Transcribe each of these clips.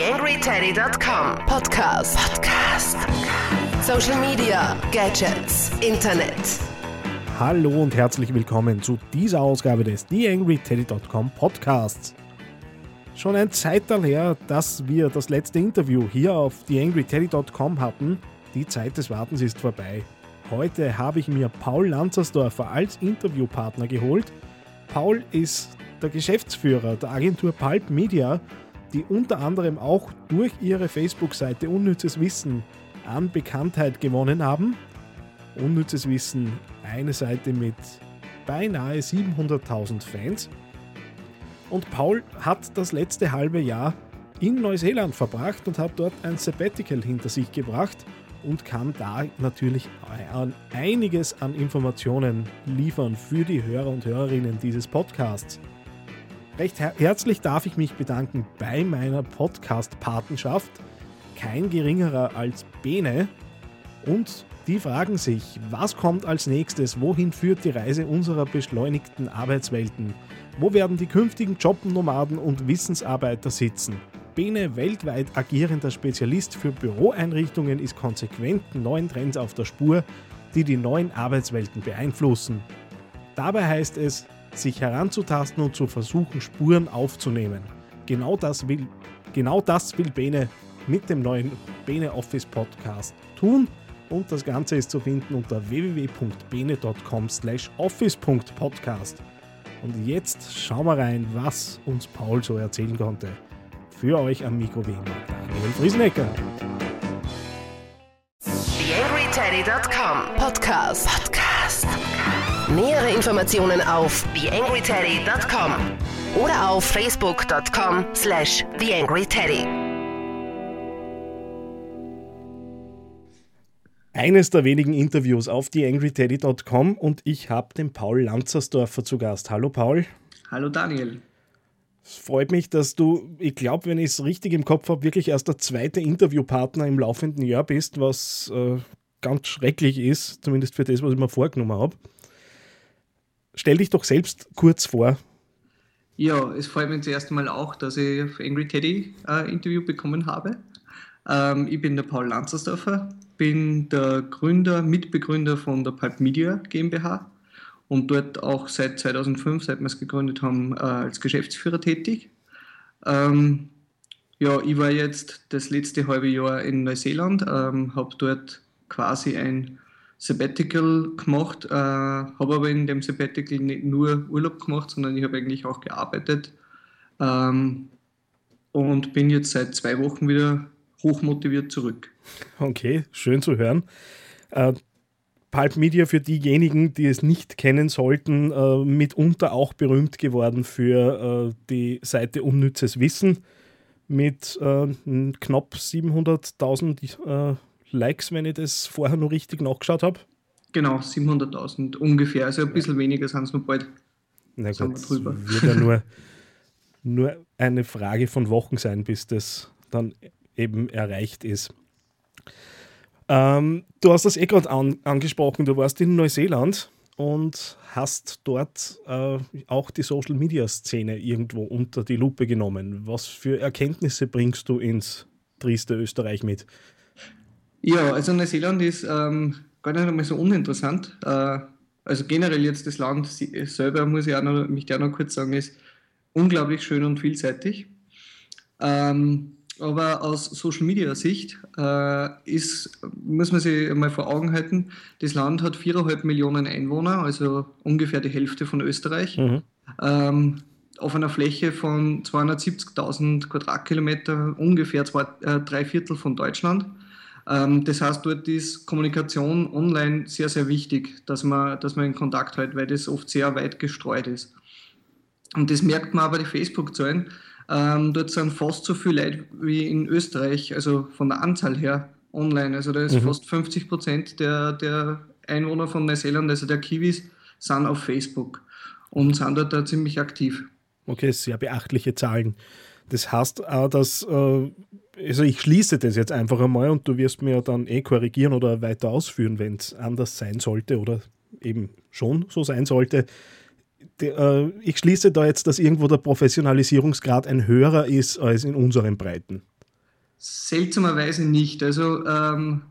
TheAngryTeddy.com Podcast. Podcast. Social Media, Gadgets, Internet. Hallo und herzlich willkommen zu dieser Ausgabe des TheAngryTeddy.com Podcasts. Schon ein Zeitalter her, dass wir das letzte Interview hier auf TheAngryTeddy.com hatten. Die Zeit des Wartens ist vorbei. Heute habe ich mir Paul Lanzersdorfer als Interviewpartner geholt. Paul ist der Geschäftsführer der Agentur Pulp Media, die unter anderem auch durch ihre Facebook-Seite Unnützes Wissen an Bekanntheit gewonnen haben. Unnützes Wissen, eine Seite mit beinahe 700.000 Fans. Und Paul hat das letzte halbe Jahr in Neuseeland verbracht und hat dort ein Sabbatical hinter sich gebracht und kann da natürlich einiges an Informationen liefern für die Hörer und Hörerinnen dieses Podcasts. Recht her herzlich darf ich mich bedanken bei meiner Podcast-Patenschaft. Kein geringerer als Bene. Und die fragen sich, was kommt als nächstes? Wohin führt die Reise unserer beschleunigten Arbeitswelten? Wo werden die künftigen Jobnomaden und Wissensarbeiter sitzen? Bene, weltweit agierender Spezialist für Büroeinrichtungen, ist konsequent neuen Trends auf der Spur, die die neuen Arbeitswelten beeinflussen. Dabei heißt es, sich heranzutasten und zu versuchen, Spuren aufzunehmen. Genau das will, genau das will Bene mit dem neuen Bene Office Podcast tun. Und das Ganze ist zu finden unter www.bene.com slash office.podcast. Und jetzt schauen wir rein, was uns Paul so erzählen konnte. Für euch am Mikro wie immer Daniel Friesenecker. TheAngryTeddy.com. Podcast. Nähere Informationen auf TheAngryTeddy.com oder auf Facebook.com slash TheAngryTeddy. Eines der wenigen Interviews auf TheAngryTeddy.com und ich habe den Paul Lanzersdorfer zu Gast. Hallo Paul. Hallo Daniel. Es freut mich, dass du, ich glaube, wenn ich es richtig im Kopf habe, wirklich erst der zweite Interviewpartner im laufenden Jahr bist, was äh, ganz schrecklich ist, zumindest für das, was ich mir vorgenommen habe. Stell dich doch selbst kurz vor. Ja, es freut mich zuerst mal auch, dass ich auf Angry Teddy ein äh, Interview bekommen habe. Ähm, ich bin der Paul Lanzersdorfer, bin der Gründer, Mitbegründer von der Pulp Media GmbH und dort auch seit 2005, seit wir es gegründet haben, äh, als Geschäftsführer tätig. Ähm, ja, ich war jetzt das letzte halbe Jahr in Neuseeland, ähm, habe dort quasi ein Sabbatical gemacht, äh, habe aber in dem Sabbatical nicht nur Urlaub gemacht, sondern ich habe eigentlich auch gearbeitet ähm, und bin jetzt seit zwei Wochen wieder hochmotiviert zurück. Okay, schön zu hören. Äh, Pulp Media für diejenigen, die es nicht kennen sollten, äh, mitunter auch berühmt geworden für äh, die Seite Unnützes Wissen mit äh, knapp 700.000 Likes, wenn ich das vorher noch richtig nachgeschaut habe? Genau, 700.000 ungefähr. Also ein bisschen weniger sind es noch bald. Na gut, es wird ja nur, nur eine Frage von Wochen sein, bis das dann eben erreicht ist. Ähm, du hast das eh gerade an, angesprochen, du warst in Neuseeland und hast dort äh, auch die Social Media Szene irgendwo unter die Lupe genommen. Was für Erkenntnisse bringst du ins trieste Österreich mit? Ja, also Neuseeland ist ähm, gar nicht einmal so uninteressant. Äh, also generell jetzt das Land selber, muss ich auch noch, mich auch noch kurz sagen, ist unglaublich schön und vielseitig. Ähm, aber aus Social Media Sicht äh, ist, muss man sich mal vor Augen halten, das Land hat viereinhalb Millionen Einwohner, also ungefähr die Hälfte von Österreich. Mhm. Ähm, auf einer Fläche von 270.000 Quadratkilometer, ungefähr zwei, äh, drei Viertel von Deutschland. Ähm, das heißt, dort ist Kommunikation online sehr, sehr wichtig, dass man, dass man in Kontakt hält, weil das oft sehr weit gestreut ist. Und das merkt man aber die Facebook-Zahlen. Ähm, dort sind fast so viele Leute wie in Österreich, also von der Anzahl her online. Also da ist mhm. fast 50 Prozent der, der Einwohner von Neuseeland, also der Kiwis, sind auf Facebook und sind dort da ziemlich aktiv. Okay, sehr beachtliche Zahlen. Das heißt auch, dass äh, also ich schließe das jetzt einfach einmal und du wirst mir dann eh korrigieren oder weiter ausführen, wenn es anders sein sollte oder eben schon so sein sollte. Äh, ich schließe da jetzt, dass irgendwo der Professionalisierungsgrad ein höherer ist als in unseren Breiten. Seltsamerweise nicht. Also ähm,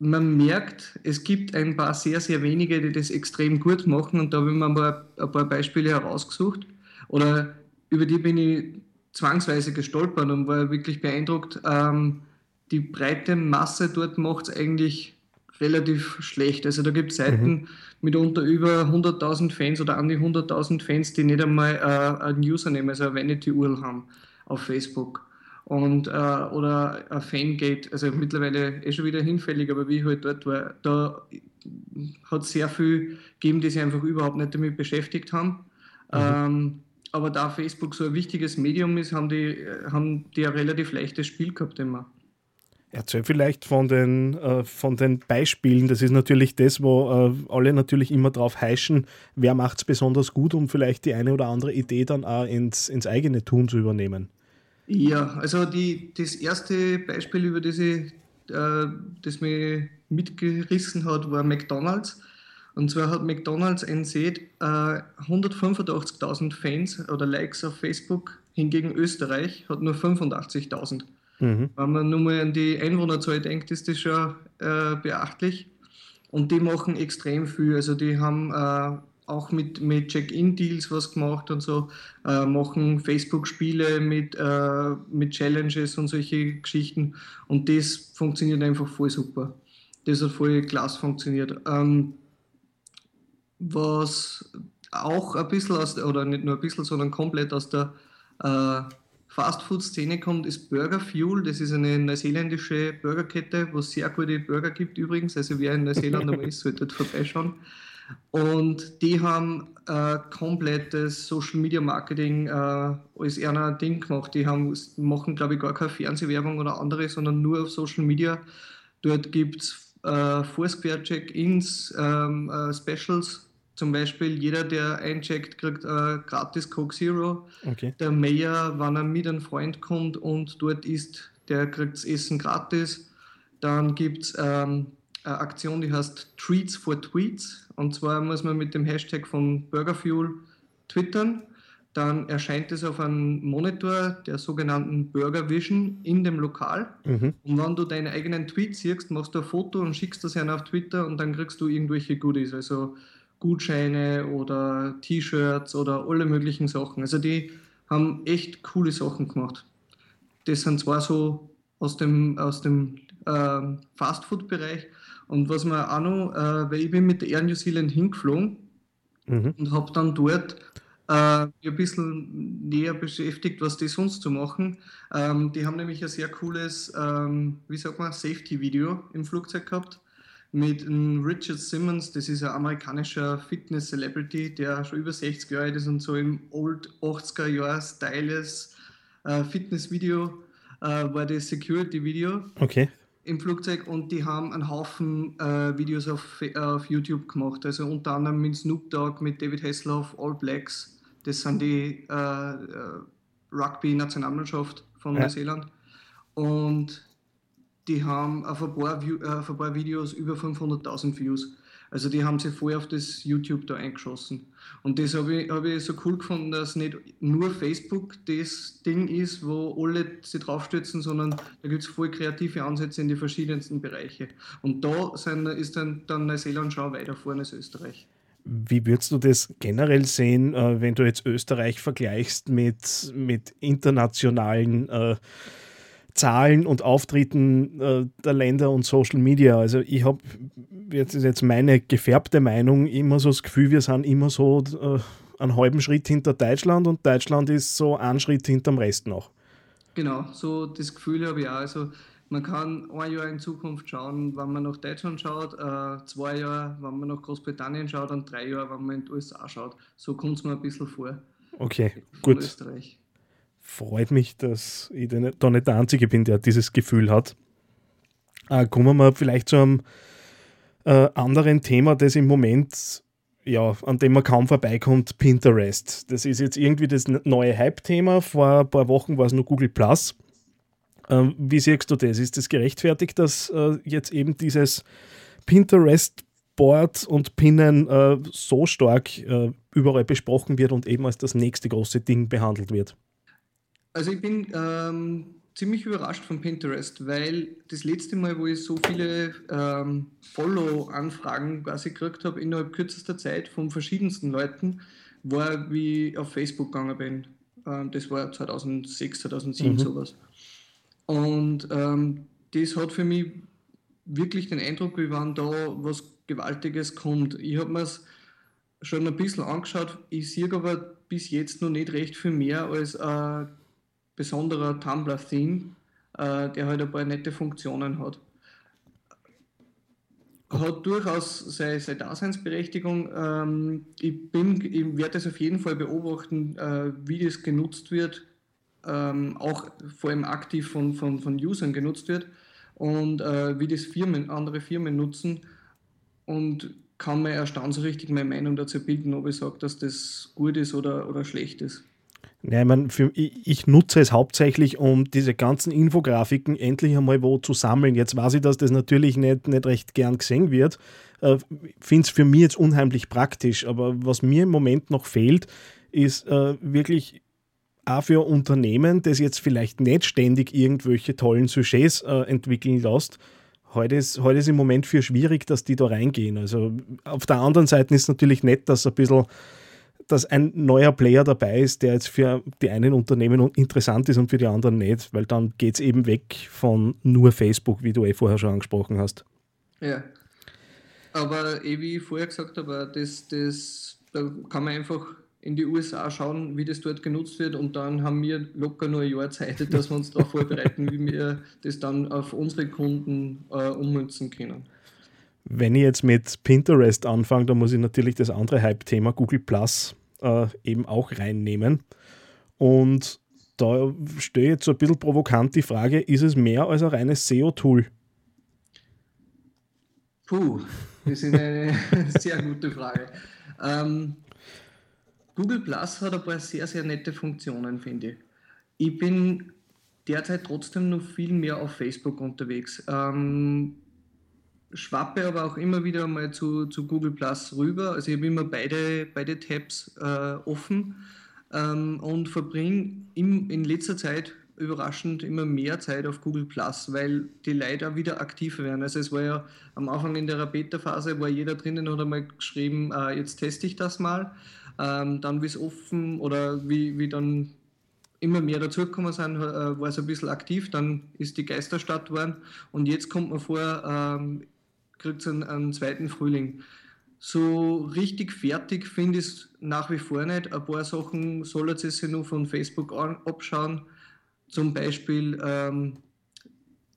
man merkt, es gibt ein paar sehr, sehr wenige, die das extrem gut machen und da habe ich mir mal ein paar Beispiele herausgesucht oder über die bin ich zwangsweise gestolpert und war wirklich beeindruckt. Ähm, die breite Masse dort macht es eigentlich relativ schlecht. Also da gibt es Seiten mhm. mit unter über 100.000 Fans oder an die 100.000 Fans, die nicht einmal äh, ein Username, also eine Vanity-URL haben auf Facebook und, äh, oder ein Fangate, also mittlerweile eh schon wieder hinfällig, aber wie ich halt dort war, da hat es sehr viel gegeben, die sich einfach überhaupt nicht damit beschäftigt haben. Mhm. Ähm, aber da Facebook so ein wichtiges Medium ist, haben die, haben die ein relativ leichtes Spiel gehabt immer. Erzähl vielleicht von den, äh, von den Beispielen. Das ist natürlich das, wo äh, alle natürlich immer drauf heischen, wer macht es besonders gut, um vielleicht die eine oder andere Idee dann auch ins, ins eigene Tun zu übernehmen. Ja, also die, das erste Beispiel, über das, ich, äh, das mich mitgerissen hat, war McDonalds. Und zwar hat McDonalds NC äh, 185.000 Fans oder Likes auf Facebook, hingegen Österreich hat nur 85.000. Mhm. Wenn man nur mal an die Einwohnerzahl denkt, ist das schon äh, beachtlich. Und die machen extrem viel. Also die haben äh, auch mit, mit Check-in-Deals was gemacht und so, äh, machen Facebook-Spiele mit, äh, mit Challenges und solche Geschichten. Und das funktioniert einfach voll super. Das hat voll klasse funktioniert. Ähm, was auch ein bisschen aus, oder nicht nur ein bisschen, sondern komplett aus der äh, Fastfood-Szene kommt, ist Burger Fuel. Das ist eine neuseeländische Burgerkette, wo es sehr gute Burger gibt übrigens. Also wer in Neuseeland einmal ist, sollte dort vorbeischauen. Und die haben äh, komplettes Social Media Marketing äh, als eher Ding gemacht. Die haben, machen, glaube ich, gar keine Fernsehwerbung oder andere, sondern nur auf Social Media. Dort gibt es äh, Foursquare Check-ins, ähm, äh, Specials, zum Beispiel, jeder, der eincheckt, kriegt äh, gratis Coke Zero. Okay. Der Mayor, wenn er mit einem Freund kommt und dort isst, der kriegt das Essen gratis. Dann gibt es ähm, eine Aktion, die heißt Treats for Tweets. Und zwar muss man mit dem Hashtag von Burgerfuel twittern. Dann erscheint es auf einem Monitor der sogenannten Burger Vision in dem Lokal. Mhm. Und wenn du deinen eigenen Tweet siehst, machst du ein Foto und schickst das auf Twitter und dann kriegst du irgendwelche Goodies. Also Gutscheine oder T-Shirts oder alle möglichen Sachen. Also die haben echt coole Sachen gemacht. Das sind zwar so aus dem, aus dem äh, Fastfood-Bereich. Und was man auch noch, äh, weil ich bin mit der Air New Zealand hingeflogen mhm. und habe dann dort äh, ein bisschen näher beschäftigt, was die sonst zu so machen. Ähm, die haben nämlich ein sehr cooles, ähm, wie sagt man, Safety-Video im Flugzeug gehabt mit Richard Simmons, das ist ein amerikanischer Fitness-Celebrity, der schon über 60 Jahre alt ist und so im Old 80er Jahr styles äh, Fitness-Video äh, war das Security-Video okay. im Flugzeug und die haben einen Haufen äh, Videos auf, auf YouTube gemacht, also unter anderem mit Snoop Dogg, mit David Hasselhoff, All Blacks, das sind die äh, äh, Rugby-Nationalmannschaft von ja. Neuseeland und die haben auf ein paar, View, äh, auf ein paar Videos über 500.000 Views. Also die haben sich voll auf das YouTube da eingeschossen. Und das habe ich, hab ich so cool gefunden, dass nicht nur Facebook das Ding ist, wo alle sich draufstützen, sondern da gibt es voll kreative Ansätze in die verschiedensten Bereiche. Und da sind, ist dann, dann Neuseeland schon weiter vorne als Österreich. Wie würdest du das generell sehen, äh, wenn du jetzt Österreich vergleichst mit, mit internationalen äh, Zahlen und Auftritten äh, der Länder und Social Media. Also ich habe, jetzt ist jetzt meine gefärbte Meinung, immer so das Gefühl, wir sind immer so äh, einen halben Schritt hinter Deutschland und Deutschland ist so einen Schritt hinter dem Rest noch. Genau, so das Gefühl habe ich auch. Also man kann ein Jahr in Zukunft schauen, wenn man nach Deutschland schaut, äh, zwei Jahre, wenn man nach Großbritannien schaut und drei Jahre, wenn man in die USA schaut. So kommt es mir ein bisschen vor. Okay, gut. Österreich freut mich, dass ich da nicht der Einzige bin, der dieses Gefühl hat. Äh, kommen wir mal vielleicht zu einem äh, anderen Thema, das im Moment, ja, an dem man kaum vorbeikommt, Pinterest. Das ist jetzt irgendwie das neue Hype-Thema. Vor ein paar Wochen war es nur Google Plus. Äh, wie siehst du das? Ist das gerechtfertigt, dass äh, jetzt eben dieses Pinterest Board und Pinnen äh, so stark äh, überall besprochen wird und eben als das nächste große Ding behandelt wird? Also ich bin ähm, ziemlich überrascht von Pinterest, weil das letzte Mal, wo ich so viele ähm, Follow-Anfragen quasi gekriegt habe, innerhalb kürzester Zeit von verschiedensten Leuten, war, wie ich auf Facebook gegangen bin. Ähm, das war 2006, 2007 mhm. sowas. Und ähm, das hat für mich wirklich den Eindruck, wie wenn da was Gewaltiges kommt. Ich habe mir es schon ein bisschen angeschaut. Ich sehe aber bis jetzt noch nicht recht viel mehr als ein besonderer Tumblr-Theme, äh, der halt ein paar nette Funktionen hat. Hat durchaus seine, seine Daseinsberechtigung. Ähm, ich, ich werde es auf jeden Fall beobachten, äh, wie das genutzt wird, ähm, auch vor allem aktiv von, von, von Usern genutzt wird und äh, wie das Firmen, andere Firmen nutzen und kann mir erst dann richtig meine Meinung dazu bilden, ob ich sage, dass das gut ist oder, oder schlecht ist. Ich, mein, für, ich, ich, nutze es hauptsächlich, um diese ganzen Infografiken endlich einmal wo zu sammeln. Jetzt weiß ich, dass das natürlich nicht, nicht recht gern gesehen wird. Äh, Finde es für mich jetzt unheimlich praktisch, aber was mir im Moment noch fehlt, ist äh, wirklich auch für Unternehmen, das jetzt vielleicht nicht ständig irgendwelche tollen Sujets äh, entwickeln lässt, heute ist, heute ist im Moment für schwierig, dass die da reingehen. Also auf der anderen Seite ist es natürlich nett, dass ein bisschen dass ein neuer Player dabei ist, der jetzt für die einen Unternehmen interessant ist und für die anderen nicht, weil dann geht es eben weg von nur Facebook, wie du eh vorher schon angesprochen hast. Ja. Aber eh wie ich vorher gesagt habe, das, das, da kann man einfach in die USA schauen, wie das dort genutzt wird und dann haben wir locker nur ein Jahr Zeit, dass wir uns darauf vorbereiten, wie wir das dann auf unsere Kunden äh, ummünzen können. Wenn ich jetzt mit Pinterest anfange, dann muss ich natürlich das andere Hype-Thema Google Plus äh, eben auch reinnehmen. Und da stehe jetzt so ein bisschen provokant die Frage, ist es mehr als ein reines SEO-Tool? Puh, das ist eine sehr gute Frage. Ähm, Google Plus hat ein paar sehr, sehr nette Funktionen, finde ich. Ich bin derzeit trotzdem noch viel mehr auf Facebook unterwegs. Ähm, schwappe aber auch immer wieder mal zu, zu Google Plus rüber. Also ich habe immer beide, beide Tabs äh, offen ähm, und verbringe in letzter Zeit überraschend immer mehr Zeit auf Google Plus, weil die Leute auch wieder aktiver werden. Also es war ja am Anfang in der Beta-Phase, war jeder drinnen hat einmal geschrieben, äh, jetzt teste ich das mal. Ähm, dann, wie es offen oder wie, wie dann immer mehr dazugekommen sind, äh, war es ein bisschen aktiv, dann ist die Geisterstadt geworden und jetzt kommt man vor, ähm, kriegt es einen, einen, zweiten Frühling. So richtig fertig finde ich es nach wie vor nicht. Ein paar Sachen soll es sich nur von Facebook an, abschauen. Zum Beispiel ähm,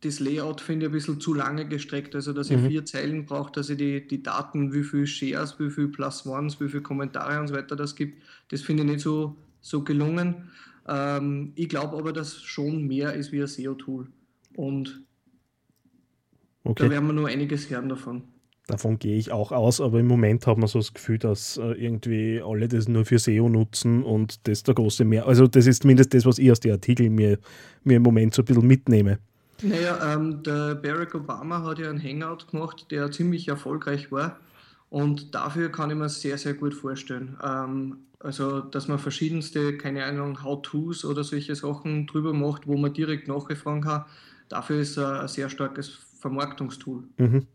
das Layout finde ich ein bisschen zu lange gestreckt, also dass ich mhm. vier Zeilen brauche, dass ich die, die Daten, wie viel Shares, wie viel Plus Ones, wie viele Kommentare und so weiter das gibt, das finde ich nicht so, so gelungen. Ähm, ich glaube aber, dass schon mehr ist wie ein SEO-Tool. Und okay. da werden wir nur einiges hören davon. Davon gehe ich auch aus, aber im Moment hat man so das Gefühl, dass äh, irgendwie alle das nur für SEO nutzen und das der große Mehr. Also, das ist zumindest das, was ich aus den Artikeln mir, mir im Moment so ein bisschen mitnehme. Naja, ähm, der Barack Obama hat ja einen Hangout gemacht, der ziemlich erfolgreich war. Und dafür kann ich mir sehr, sehr gut vorstellen. Ähm, also, dass man verschiedenste, keine Ahnung, How-Tos oder solche Sachen drüber macht, wo man direkt nachgefragen kann. Dafür ist er ein sehr starkes Vermarktungstool. Mhm.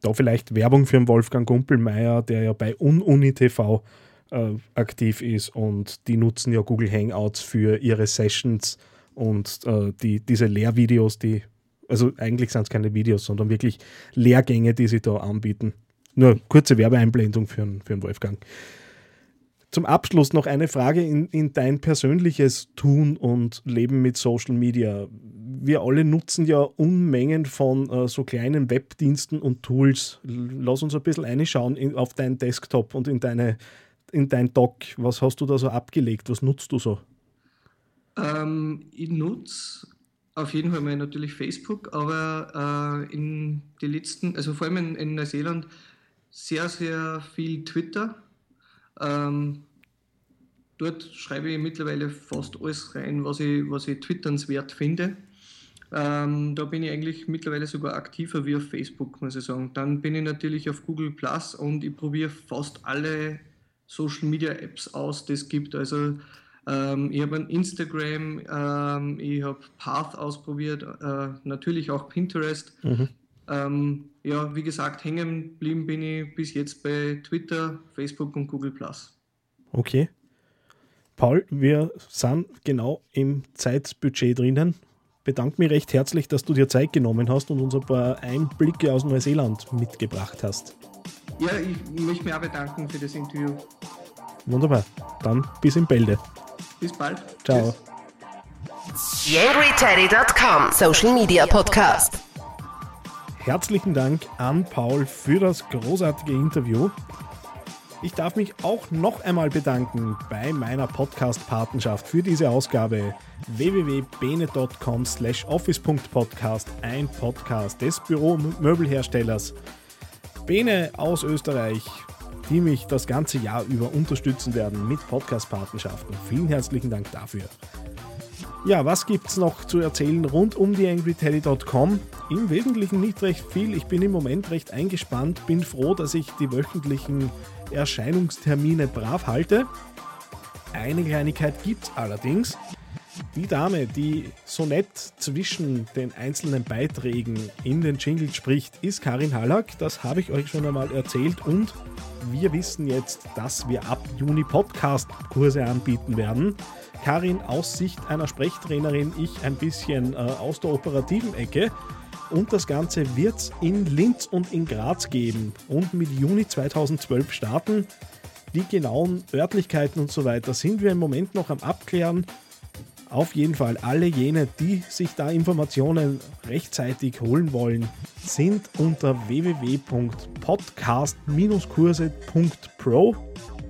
Da vielleicht Werbung für den Wolfgang Gumpelmeier, der ja bei UnUni TV äh, aktiv ist und die nutzen ja Google Hangouts für ihre Sessions und äh, die, diese Lehrvideos, die, also eigentlich sind es keine Videos, sondern wirklich Lehrgänge, die sie da anbieten. Nur kurze Werbeeinblendung für, für den Wolfgang. Zum Abschluss noch eine Frage in, in dein persönliches Tun und Leben mit Social Media. Wir alle nutzen ja Unmengen von äh, so kleinen Webdiensten und Tools. Lass uns ein bisschen reinschauen in, auf deinen Desktop und in, deine, in dein Doc. Was hast du da so abgelegt? Was nutzt du so? Ähm, ich nutze auf jeden Fall mal natürlich Facebook, aber äh, in die letzten, also vor allem in, in Neuseeland, sehr, sehr viel Twitter. Ähm, dort schreibe ich mittlerweile fast alles rein, was ich, was ich twitternswert finde. Ähm, da bin ich eigentlich mittlerweile sogar aktiver wie auf Facebook, muss ich sagen. Dann bin ich natürlich auf Google Plus und ich probiere fast alle Social Media Apps aus, die es gibt. Also Ähm, ich habe ein Instagram, ähm, ich habe Path ausprobiert, äh, natürlich auch Pinterest. Mhm. Ähm, ja, wie gesagt, hängen geblieben bin ich bis jetzt bei Twitter, Facebook und Google Okay. Paul, wir sind genau im Zeitbudget drinnen. Bedanke mich recht herzlich, dass du dir Zeit genommen hast und uns ein paar Einblicke aus Neuseeland mitgebracht hast. Ja, ich möchte mich auch bedanken für das Interview. Wunderbar. Dann bis in Bälde. Bis bald. Ciao. YangryTeddy.com Social Media Podcast. Herzlichen Dank an Paul für das großartige Interview. Ich darf mich auch noch einmal bedanken bei meiner Podcast-Patenschaft für diese Ausgabe www.bene.com slash office.podcast, ein Podcast des Büromöbelherstellers Bene aus Österreich, die mich das ganze Jahr über unterstützen werden mit Podcast-Patenschaften. Vielen herzlichen Dank dafür. Ja, was gibt es noch zu erzählen rund um die AngryTeddy.com? Im Wesentlichen nicht recht viel. Ich bin im Moment recht eingespannt, bin froh, dass ich die wöchentlichen Erscheinungstermine brav halte. Eine Kleinigkeit gibt es allerdings. Die Dame, die so nett zwischen den einzelnen Beiträgen in den Jingle spricht, ist Karin Hallack. Das habe ich euch schon einmal erzählt und wir wissen jetzt, dass wir ab Juni Podcast-Kurse anbieten werden. Karin aus Sicht einer Sprechtrainerin, ich ein bisschen äh, aus der operativen Ecke. Und das Ganze wird es in Linz und in Graz geben und mit Juni 2012 starten. Die genauen Örtlichkeiten und so weiter sind wir im Moment noch am Abklären. Auf jeden Fall alle jene, die sich da Informationen rechtzeitig holen wollen, sind unter www.podcast-kurse.pro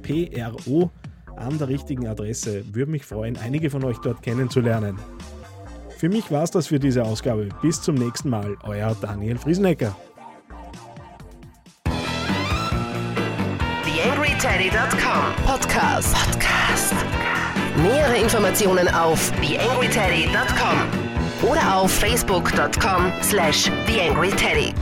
PRO an der richtigen Adresse. Würde mich freuen, einige von euch dort kennenzulernen. Für mich war es das für diese Ausgabe. Bis zum nächsten Mal, euer Daniel Friesenecker. TheAngryTeddy.com Podcast. Podcast. Nähere Informationen auf TheAngryTeddy.com oder auf Facebook.com slash TheAngryTeddy.